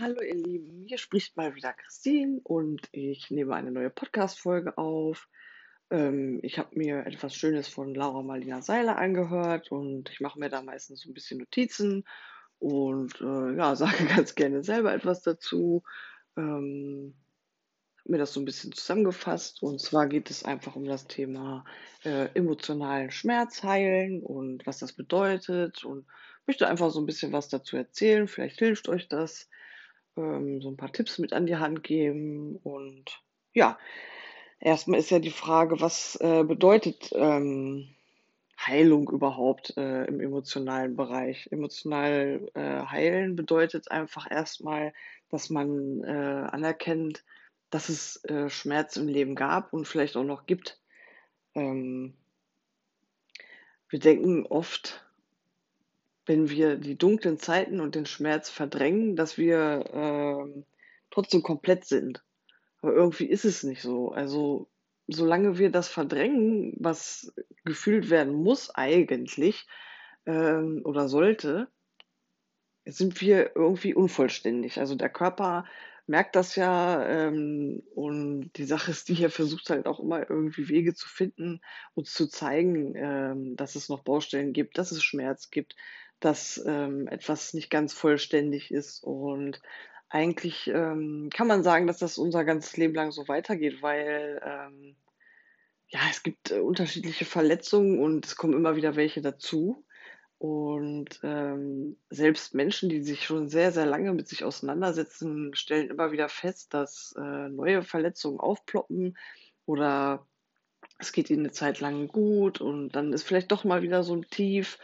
hallo ihr Lieben, hier spricht mal wieder Christine und ich nehme eine neue Podcast-Folge auf. Ähm, ich habe mir etwas Schönes von Laura Marlina Seiler angehört und ich mache mir da meistens so ein bisschen Notizen und äh, ja, sage ganz gerne selber etwas dazu. Ähm, habe mir das so ein bisschen zusammengefasst und zwar geht es einfach um das Thema äh, emotionalen Schmerz heilen und was das bedeutet und möchte einfach so ein bisschen was dazu erzählen. Vielleicht hilft euch das ähm, so ein paar Tipps mit an die Hand geben. Und ja, erstmal ist ja die Frage, was äh, bedeutet ähm, Heilung überhaupt äh, im emotionalen Bereich? Emotional äh, heilen bedeutet einfach erstmal, dass man äh, anerkennt, dass es äh, Schmerz im Leben gab und vielleicht auch noch gibt. Ähm, wir denken oft, wenn wir die dunklen Zeiten und den Schmerz verdrängen, dass wir ähm, trotzdem komplett sind. Aber irgendwie ist es nicht so. Also solange wir das verdrängen, was gefühlt werden muss eigentlich ähm, oder sollte, sind wir irgendwie unvollständig. Also der Körper merkt das ja ähm, und die Sache ist die, er versucht halt auch immer irgendwie Wege zu finden, uns zu zeigen, ähm, dass es noch Baustellen gibt, dass es Schmerz gibt, dass ähm, etwas nicht ganz vollständig ist. Und eigentlich ähm, kann man sagen, dass das unser ganzes Leben lang so weitergeht, weil ähm, ja, es gibt äh, unterschiedliche Verletzungen und es kommen immer wieder welche dazu. Und ähm, selbst Menschen, die sich schon sehr, sehr lange mit sich auseinandersetzen, stellen immer wieder fest, dass äh, neue Verletzungen aufploppen oder es geht ihnen eine Zeit lang gut und dann ist vielleicht doch mal wieder so ein Tief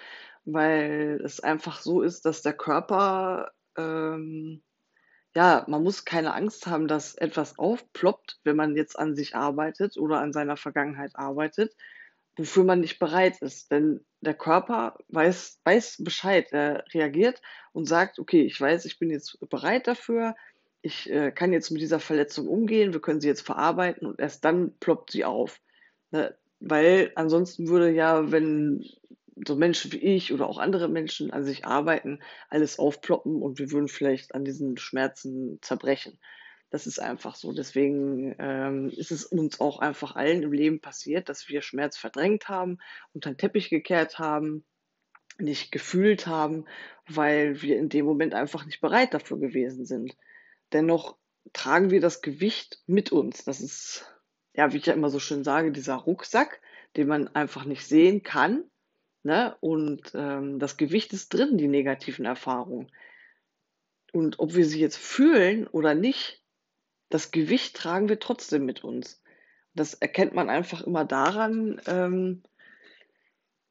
weil es einfach so ist, dass der Körper, ähm, ja, man muss keine Angst haben, dass etwas aufploppt, wenn man jetzt an sich arbeitet oder an seiner Vergangenheit arbeitet, wofür man nicht bereit ist. Denn der Körper weiß, weiß Bescheid, er reagiert und sagt, okay, ich weiß, ich bin jetzt bereit dafür, ich äh, kann jetzt mit dieser Verletzung umgehen, wir können sie jetzt verarbeiten und erst dann ploppt sie auf. Ne? Weil ansonsten würde ja, wenn so Menschen wie ich oder auch andere Menschen an sich arbeiten, alles aufploppen und wir würden vielleicht an diesen Schmerzen zerbrechen. Das ist einfach so. Deswegen ähm, ist es uns auch einfach allen im Leben passiert, dass wir Schmerz verdrängt haben, unter den Teppich gekehrt haben, nicht gefühlt haben, weil wir in dem Moment einfach nicht bereit dafür gewesen sind. Dennoch tragen wir das Gewicht mit uns. Das ist, ja, wie ich ja immer so schön sage, dieser Rucksack, den man einfach nicht sehen kann, Ne? Und ähm, das Gewicht ist drin, die negativen Erfahrungen. Und ob wir sie jetzt fühlen oder nicht, das Gewicht tragen wir trotzdem mit uns. Das erkennt man einfach immer daran, ähm,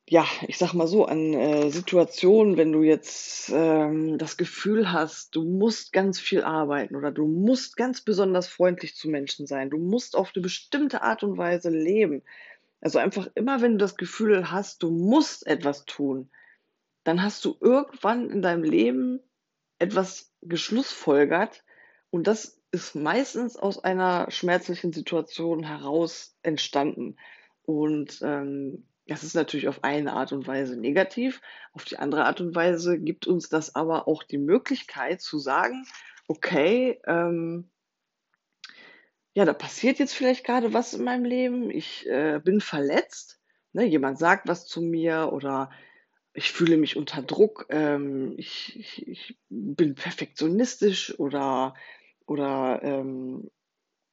ja, ich sag mal so, an äh, Situationen, wenn du jetzt ähm, das Gefühl hast, du musst ganz viel arbeiten oder du musst ganz besonders freundlich zu Menschen sein, du musst auf eine bestimmte Art und Weise leben, also einfach immer, wenn du das Gefühl hast, du musst etwas tun, dann hast du irgendwann in deinem Leben etwas geschlussfolgert und das ist meistens aus einer schmerzlichen Situation heraus entstanden. Und ähm, das ist natürlich auf eine Art und Weise negativ. Auf die andere Art und Weise gibt uns das aber auch die Möglichkeit zu sagen, okay, ähm, ja, da passiert jetzt vielleicht gerade was in meinem Leben, ich äh, bin verletzt, ne? jemand sagt was zu mir oder ich fühle mich unter Druck, ähm, ich, ich, ich bin perfektionistisch oder, oder ähm,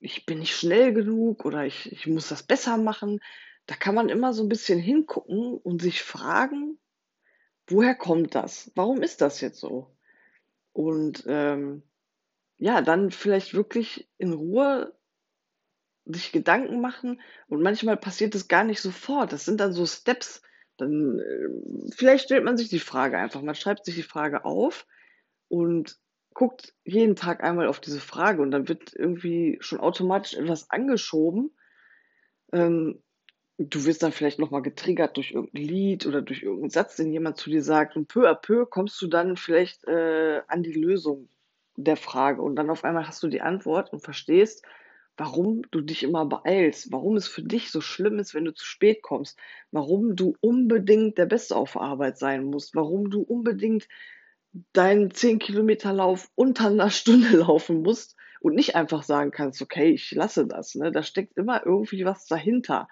ich bin nicht schnell genug oder ich, ich muss das besser machen. Da kann man immer so ein bisschen hingucken und sich fragen, woher kommt das? Warum ist das jetzt so? Und ähm, ja, dann vielleicht wirklich in Ruhe sich Gedanken machen und manchmal passiert es gar nicht sofort. Das sind dann so Steps. Dann äh, vielleicht stellt man sich die Frage einfach. Man schreibt sich die Frage auf und guckt jeden Tag einmal auf diese Frage und dann wird irgendwie schon automatisch etwas angeschoben. Ähm, du wirst dann vielleicht nochmal getriggert durch irgendein Lied oder durch irgendeinen Satz, den jemand zu dir sagt und peu à peu kommst du dann vielleicht äh, an die Lösung der Frage und dann auf einmal hast du die Antwort und verstehst, warum du dich immer beeilst, warum es für dich so schlimm ist, wenn du zu spät kommst, warum du unbedingt der Beste auf Arbeit sein musst, warum du unbedingt deinen 10 Kilometer Lauf unter einer Stunde laufen musst und nicht einfach sagen kannst, okay, ich lasse das. Ne? Da steckt immer irgendwie was dahinter.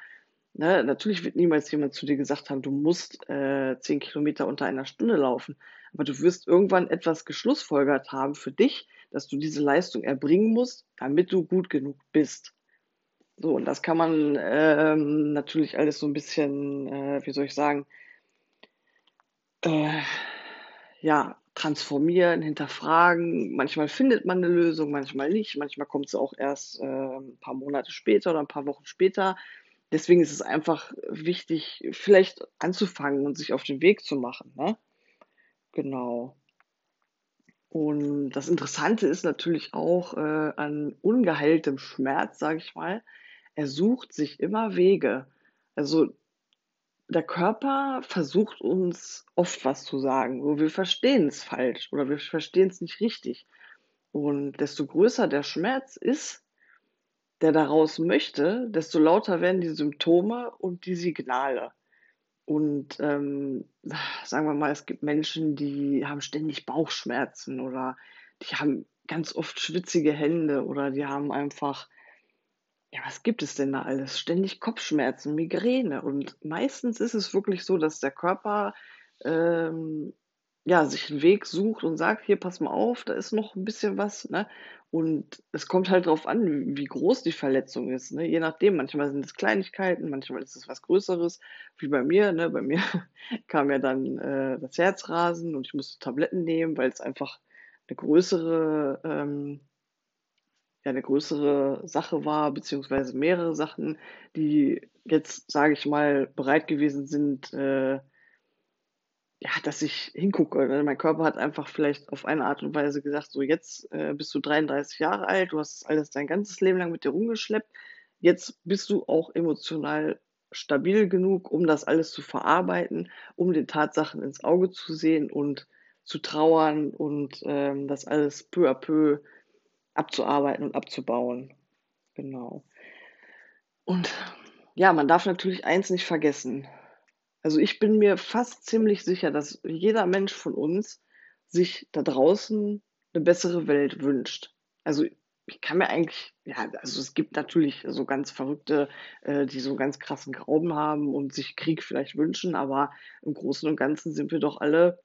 Ne? Natürlich wird niemals jemand zu dir gesagt haben, du musst äh, 10 Kilometer unter einer Stunde laufen. Aber du wirst irgendwann etwas geschlussfolgert haben für dich, dass du diese Leistung erbringen musst, damit du gut genug bist. So, und das kann man ähm, natürlich alles so ein bisschen, äh, wie soll ich sagen, äh, ja, transformieren, hinterfragen. Manchmal findet man eine Lösung, manchmal nicht. Manchmal kommt sie auch erst äh, ein paar Monate später oder ein paar Wochen später. Deswegen ist es einfach wichtig, vielleicht anzufangen und sich auf den Weg zu machen. Ne? Genau. Und das Interessante ist natürlich auch äh, an ungeheiltem Schmerz, sage ich mal, er sucht sich immer Wege. Also der Körper versucht uns oft was zu sagen, wo wir verstehen es falsch oder wir verstehen es nicht richtig. Und desto größer der Schmerz ist, der daraus möchte, desto lauter werden die Symptome und die Signale. Und ähm, sagen wir mal, es gibt Menschen, die haben ständig Bauchschmerzen oder die haben ganz oft schwitzige Hände oder die haben einfach ja, was gibt es denn da alles? Ständig Kopfschmerzen, Migräne. Und meistens ist es wirklich so, dass der Körper ähm, ja, sich einen Weg sucht und sagt, hier, pass mal auf, da ist noch ein bisschen was. Ne? Und es kommt halt darauf an, wie groß die Verletzung ist. Ne? Je nachdem, manchmal sind es Kleinigkeiten, manchmal ist es was Größeres, wie bei mir. Ne? Bei mir kam ja dann äh, das Herzrasen und ich musste Tabletten nehmen, weil es einfach eine größere ähm, ja eine größere Sache war, beziehungsweise mehrere Sachen, die jetzt, sage ich mal, bereit gewesen sind, äh, ja, dass ich hingucke. Mein Körper hat einfach vielleicht auf eine Art und Weise gesagt, so jetzt äh, bist du 33 Jahre alt, du hast alles dein ganzes Leben lang mit dir rumgeschleppt, jetzt bist du auch emotional stabil genug, um das alles zu verarbeiten, um den Tatsachen ins Auge zu sehen und zu trauern und ähm, das alles peu à peu abzuarbeiten und abzubauen. Genau. Und ja, man darf natürlich eins nicht vergessen. Also ich bin mir fast ziemlich sicher, dass jeder Mensch von uns sich da draußen eine bessere Welt wünscht. Also ich kann mir eigentlich, ja, also es gibt natürlich so ganz Verrückte, äh, die so ganz krassen Glauben haben und sich Krieg vielleicht wünschen, aber im Großen und Ganzen sind wir doch alle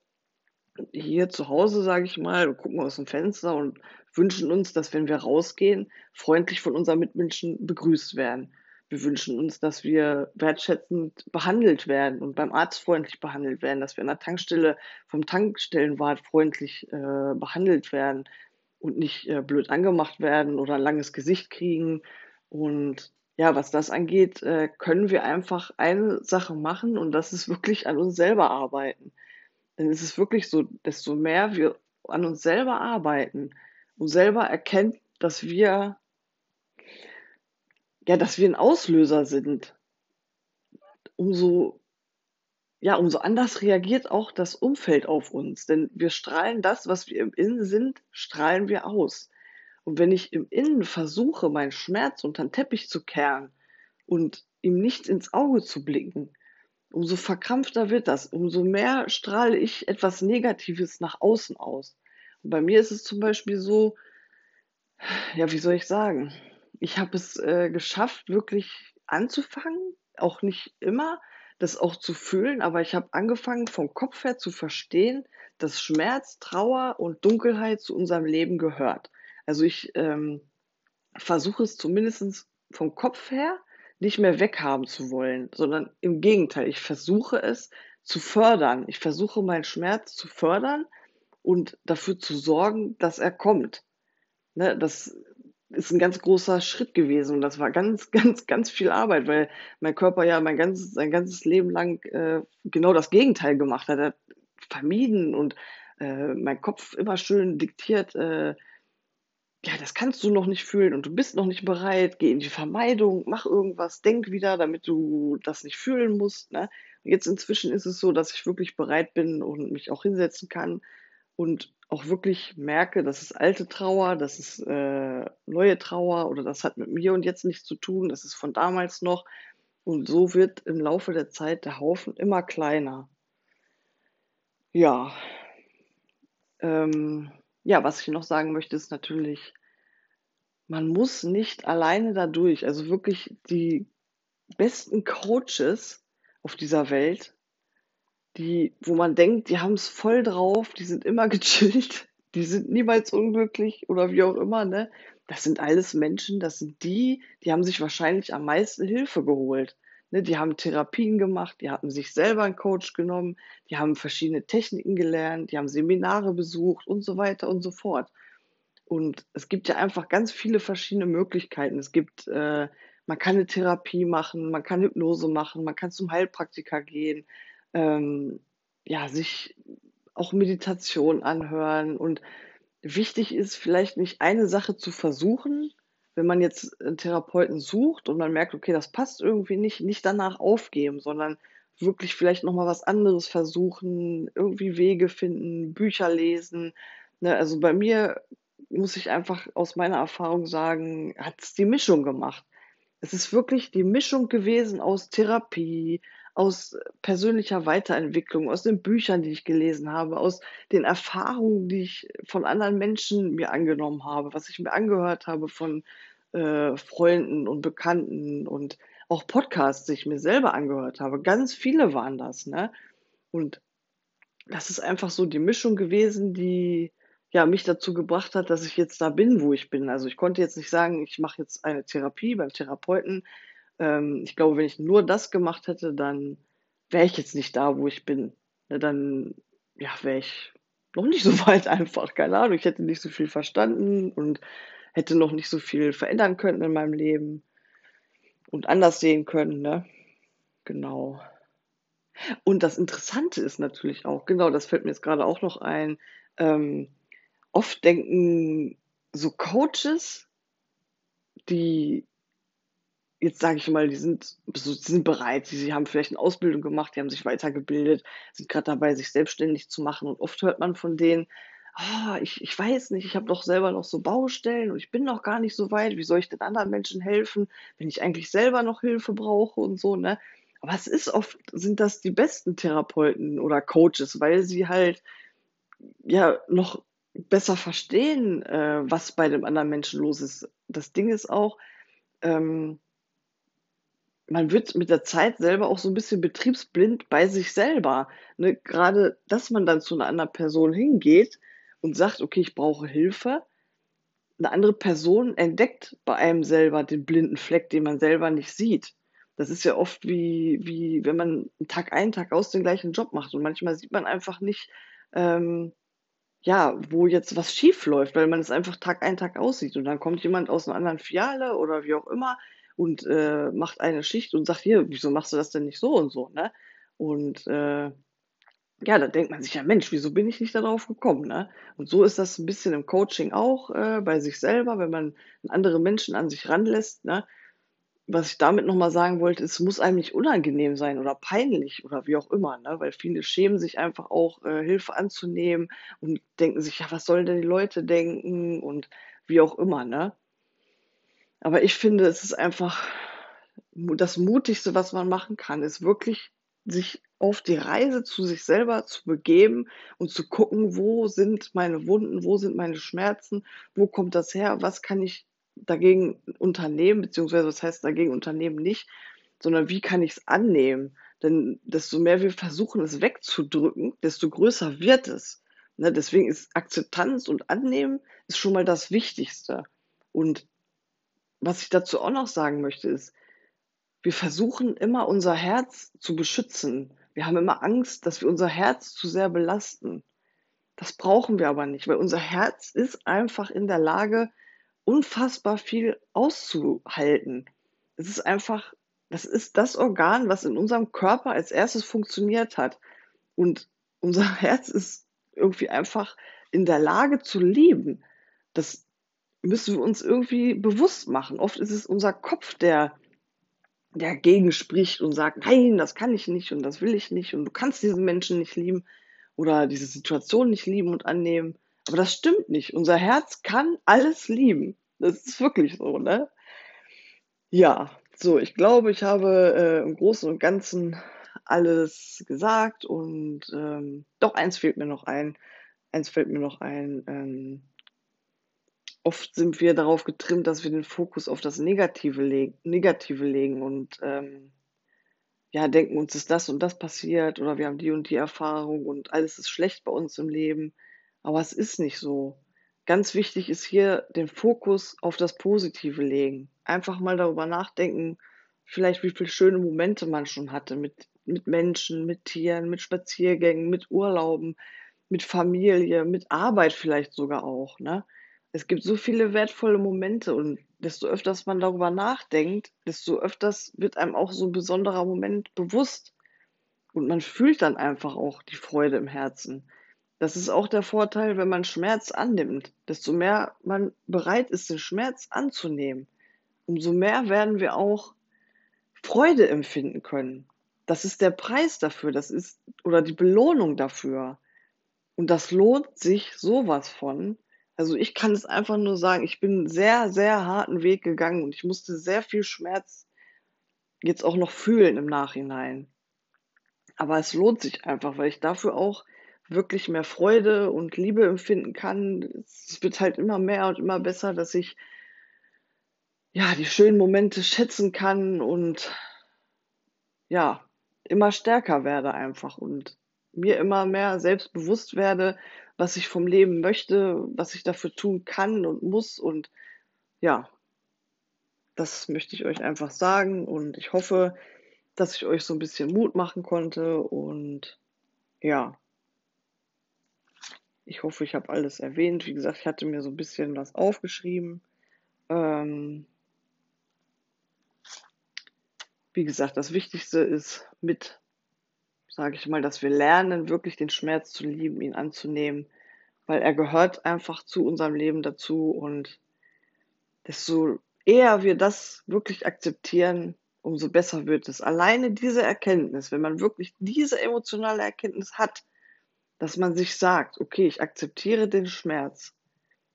hier zu Hause, sage ich mal, gucken aus dem Fenster und wünschen uns, dass wenn wir rausgehen, freundlich von unseren Mitmenschen begrüßt werden. Wir wünschen uns, dass wir wertschätzend behandelt werden und beim Arzt freundlich behandelt werden, dass wir an der Tankstelle vom Tankstellenwart freundlich äh, behandelt werden und nicht äh, blöd angemacht werden oder ein langes Gesicht kriegen. Und ja, was das angeht, äh, können wir einfach eine Sache machen und das ist wirklich an uns selber arbeiten. Denn es ist wirklich so, desto mehr wir an uns selber arbeiten und selber erkennen, dass wir, ja, dass wir ein Auslöser sind, umso, ja, umso anders reagiert auch das Umfeld auf uns. Denn wir strahlen das, was wir im Innen sind, strahlen wir aus. Und wenn ich im Innen versuche, meinen Schmerz unter den Teppich zu kehren und ihm nicht ins Auge zu blicken, umso verkrampfter wird das, umso mehr strahle ich etwas Negatives nach außen aus. Und bei mir ist es zum Beispiel so, ja, wie soll ich sagen? Ich habe es äh, geschafft, wirklich anzufangen, auch nicht immer, das auch zu fühlen, aber ich habe angefangen, vom Kopf her zu verstehen, dass Schmerz, Trauer und Dunkelheit zu unserem Leben gehört. Also ich ähm, versuche es zumindest vom Kopf her nicht mehr weghaben zu wollen, sondern im Gegenteil, ich versuche es zu fördern. Ich versuche meinen Schmerz zu fördern und dafür zu sorgen, dass er kommt. Ne, das ist ein ganz großer Schritt gewesen und das war ganz, ganz, ganz viel Arbeit, weil mein Körper ja mein ganzes, sein ganzes Leben lang äh, genau das Gegenteil gemacht hat. Er hat vermieden und äh, mein Kopf immer schön diktiert, äh, ja, das kannst du noch nicht fühlen und du bist noch nicht bereit, geh in die Vermeidung, mach irgendwas, denk wieder, damit du das nicht fühlen musst. Ne? Und jetzt inzwischen ist es so, dass ich wirklich bereit bin und mich auch hinsetzen kann und auch wirklich merke, das ist alte Trauer, das ist äh, neue Trauer oder das hat mit mir und jetzt nichts zu tun, das ist von damals noch. Und so wird im Laufe der Zeit der Haufen immer kleiner. Ja, Ähm, ja, was ich noch sagen möchte, ist natürlich, man muss nicht alleine da durch. Also wirklich die besten Coaches auf dieser Welt, die, wo man denkt, die haben es voll drauf, die sind immer gechillt, die sind niemals unglücklich oder wie auch immer, ne? Das sind alles Menschen, das sind die, die haben sich wahrscheinlich am meisten Hilfe geholt. Ne? Die haben Therapien gemacht, die hatten sich selber einen Coach genommen, die haben verschiedene Techniken gelernt, die haben Seminare besucht und so weiter und so fort. Und es gibt ja einfach ganz viele verschiedene Möglichkeiten. Es gibt, äh, man kann eine Therapie machen, man kann Hypnose machen, man kann zum Heilpraktiker gehen, ähm, ja, sich auch Meditation anhören. Und wichtig ist vielleicht nicht eine Sache zu versuchen, wenn man jetzt einen Therapeuten sucht und man merkt, okay, das passt irgendwie nicht, nicht danach aufgeben, sondern wirklich vielleicht noch mal was anderes versuchen, irgendwie Wege finden, Bücher lesen. Ne, also bei mir muss ich einfach aus meiner Erfahrung sagen, hat es die Mischung gemacht. Es ist wirklich die Mischung gewesen aus Therapie, aus persönlicher Weiterentwicklung, aus den Büchern, die ich gelesen habe, aus den Erfahrungen, die ich von anderen Menschen mir angenommen habe, was ich mir angehört habe von äh, Freunden und Bekannten und auch Podcasts, die ich mir selber angehört habe. Ganz viele waren das, ne? Und das ist einfach so die Mischung gewesen, die ja mich dazu gebracht hat, dass ich jetzt da bin, wo ich bin. Also ich konnte jetzt nicht sagen, ich mache jetzt eine Therapie beim Therapeuten. Ähm, ich glaube, wenn ich nur das gemacht hätte, dann wäre ich jetzt nicht da, wo ich bin. Ne, dann ja, wäre ich noch nicht so weit einfach, keine Ahnung. Ich hätte nicht so viel verstanden und hätte noch nicht so viel verändern können in meinem Leben und anders sehen können, ne? Genau. Und das Interessante ist natürlich auch, genau, das fällt mir jetzt gerade auch noch ein, ähm, oft denken so Coaches, die jetzt sage ich mal, die sind, die sind bereit, sie, sie haben vielleicht eine Ausbildung gemacht, die haben sich weitergebildet, sind gerade dabei, sich selbstständig zu machen. Und oft hört man von denen, ah, ich, ich weiß nicht, ich habe doch selber noch so Baustellen und ich bin noch gar nicht so weit. Wie soll ich den anderen Menschen helfen, wenn ich eigentlich selber noch Hilfe brauche und so, ne? Aber es ist oft, sind das die besten Therapeuten oder Coaches, weil sie halt ja noch besser verstehen, äh, was bei dem anderen Menschen los ist. Das Ding ist auch, ähm, man wird mit der Zeit selber auch so ein bisschen betriebsblind bei sich selber, ne? Grade, dass man dann zu einer anderen Person hingeht und sagt: „Okay, ich brauche Hilfe.“ Eine andere Person entdeckt bei einem selber den blinden Fleck, den man selber nicht sieht. Das ist ja oft wie wie wenn man Tag ein, Tag aus den gleichen Job macht und manchmal sieht man einfach nicht, ähm, ja, wo jetzt was schief läuft, weil man es einfach Tag ein, Tag aus sieht. Und dann kommt jemand aus einer anderen Filiale oder wie auch immer und, äh, macht eine Schicht und sagt: „Hier, wieso machst du das denn nicht so und so“, ne? Und, äh, ja, da denkt man sich ja: „Mensch, wieso bin ich nicht darauf gekommen“, ne? Und so ist das ein bisschen im Coaching auch, äh, bei sich selber, wenn man andere Menschen an sich ranlässt, ne? Was ich damit noch mal sagen wollte, es muss einem nicht unangenehm sein oder peinlich oder wie auch immer, ne? Weil viele schämen sich einfach auch, äh, Hilfe anzunehmen und denken sich: „Ja, was sollen denn die Leute denken?“ und wie auch immer, ne? Aber ich finde, es ist einfach das Mutigste, was man machen kann, ist wirklich, sich auf die Reise zu sich selber zu begeben und zu gucken, wo sind meine Wunden, wo sind meine Schmerzen, wo kommt das her, was kann ich dagegen unternehmen, beziehungsweise was heißt dagegen unternehmen nicht, sondern wie kann ich es annehmen? Denn desto mehr wir versuchen, es wegzudrücken, desto größer wird es. Ne, deswegen ist Akzeptanz und Annehmen ist schon mal das Wichtigste. Und was ich dazu auch noch sagen möchte, ist, wir versuchen immer unser Herz zu beschützen. Wir haben immer Angst, dass wir unser Herz zu sehr belasten. Das brauchen wir aber nicht, weil unser Herz ist einfach in der Lage, unfassbar viel auszuhalten. Es ist einfach, das ist das Organ, was in unserem Körper als erstes funktioniert hat. Und unser Herz ist irgendwie einfach in der Lage zu lieben. Das müssen wir uns irgendwie bewusst machen. Oft ist es unser Kopf, der dagegen spricht und sagt, nein, das kann ich nicht und das will ich nicht und du kannst diesen Menschen nicht lieben oder diese Situation nicht lieben und annehmen. Aber das stimmt nicht. Unser Herz kann alles lieben. Das ist wirklich so, ne? Ja, so, ich glaube, ich habe äh, im Großen und Ganzen alles gesagt und ähm, doch eins fehlt mir noch ein. eins fällt mir noch ein, ähm, oft sind wir darauf getrimmt, dass wir den Fokus auf das Negative, leg Negative legen und ähm, ja, denken, uns ist das und das passiert oder wir haben die und die Erfahrung und alles ist schlecht bei uns im Leben. Aber es ist nicht so. Ganz wichtig ist hier den Fokus auf das Positive legen. Einfach mal darüber nachdenken, vielleicht wie viele schöne Momente man schon hatte mit, mit Menschen, mit Tieren, mit Spaziergängen, mit Urlauben, mit Familie, mit Arbeit vielleicht sogar auch. Ne? Es gibt so viele wertvolle Momente und desto öfters man darüber nachdenkt, desto öfters wird einem auch so ein besonderer Moment bewusst. Und man fühlt dann einfach auch die Freude im Herzen. Das ist auch der Vorteil, wenn man Schmerz annimmt. Desto mehr man bereit ist, den Schmerz anzunehmen, umso mehr werden wir auch Freude empfinden können. Das ist der Preis dafür, das ist oder die Belohnung dafür. Und das lohnt sich sowas von. Also ich kann es einfach nur sagen, ich bin sehr, sehr harten Weg gegangen und ich musste sehr viel Schmerz jetzt auch noch fühlen im Nachhinein. Aber es lohnt sich einfach, weil ich dafür auch wirklich mehr Freude und Liebe empfinden kann. Es wird halt immer mehr und immer besser, dass ich ja die schönen Momente schätzen kann und ja, immer stärker werde einfach und mir immer mehr selbstbewusst werde, was ich vom Leben möchte, was ich dafür tun kann und muss. Und ja, das möchte ich euch einfach sagen. Und ich hoffe, dass ich euch so ein bisschen Mut machen konnte. Und ja, ich hoffe, ich habe alles erwähnt. Wie gesagt, ich hatte mir so ein bisschen was aufgeschrieben. Ähm, wie gesagt, das Wichtigste ist mit sage ich mal, dass wir lernen, wirklich den Schmerz zu lieben, ihn anzunehmen, weil er gehört einfach zu unserem Leben dazu und desto eher wir das wirklich akzeptieren, umso besser wird es. Alleine diese Erkenntnis, wenn man wirklich diese emotionale Erkenntnis hat, dass man sich sagt, okay, ich akzeptiere den Schmerz.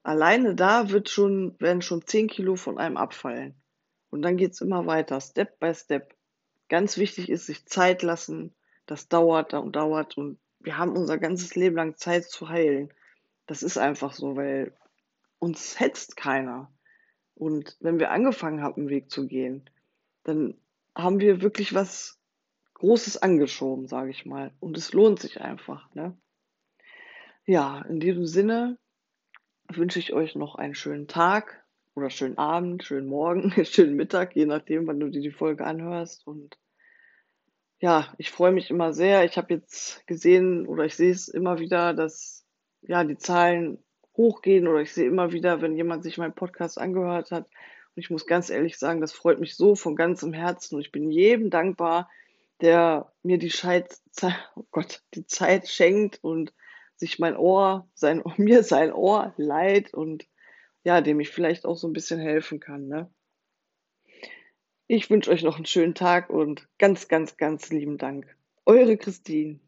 Alleine da wird schon, werden schon 10 Kilo von einem abfallen. Und dann geht es immer weiter, Step by Step. Ganz wichtig ist, sich Zeit lassen, das dauert und dauert und wir haben unser ganzes Leben lang Zeit zu heilen. Das ist einfach so, weil uns hetzt keiner. Und wenn wir angefangen haben, einen Weg zu gehen, dann haben wir wirklich was Großes angeschoben, sage ich mal. Und es lohnt sich einfach. Ne? Ja, in diesem Sinne wünsche ich euch noch einen schönen Tag oder schönen Abend, schönen Morgen, schönen Mittag, je nachdem, wann du dir die Folge anhörst. Und ja, ich freue mich immer sehr. Ich habe jetzt gesehen oder ich sehe es immer wieder, dass ja die Zahlen hochgehen oder ich sehe immer wieder, wenn jemand sich meinen Podcast angehört hat. Und ich muss ganz ehrlich sagen, das freut mich so von ganzem Herzen und ich bin jedem dankbar, der mir die Scheit, oh Gott, die Zeit schenkt und sich mein Ohr, sein, mir sein Ohr leiht und ja, dem ich vielleicht auch so ein bisschen helfen kann, ne? Ich wünsche euch noch einen schönen Tag und ganz, ganz, ganz lieben Dank. Eure Christine.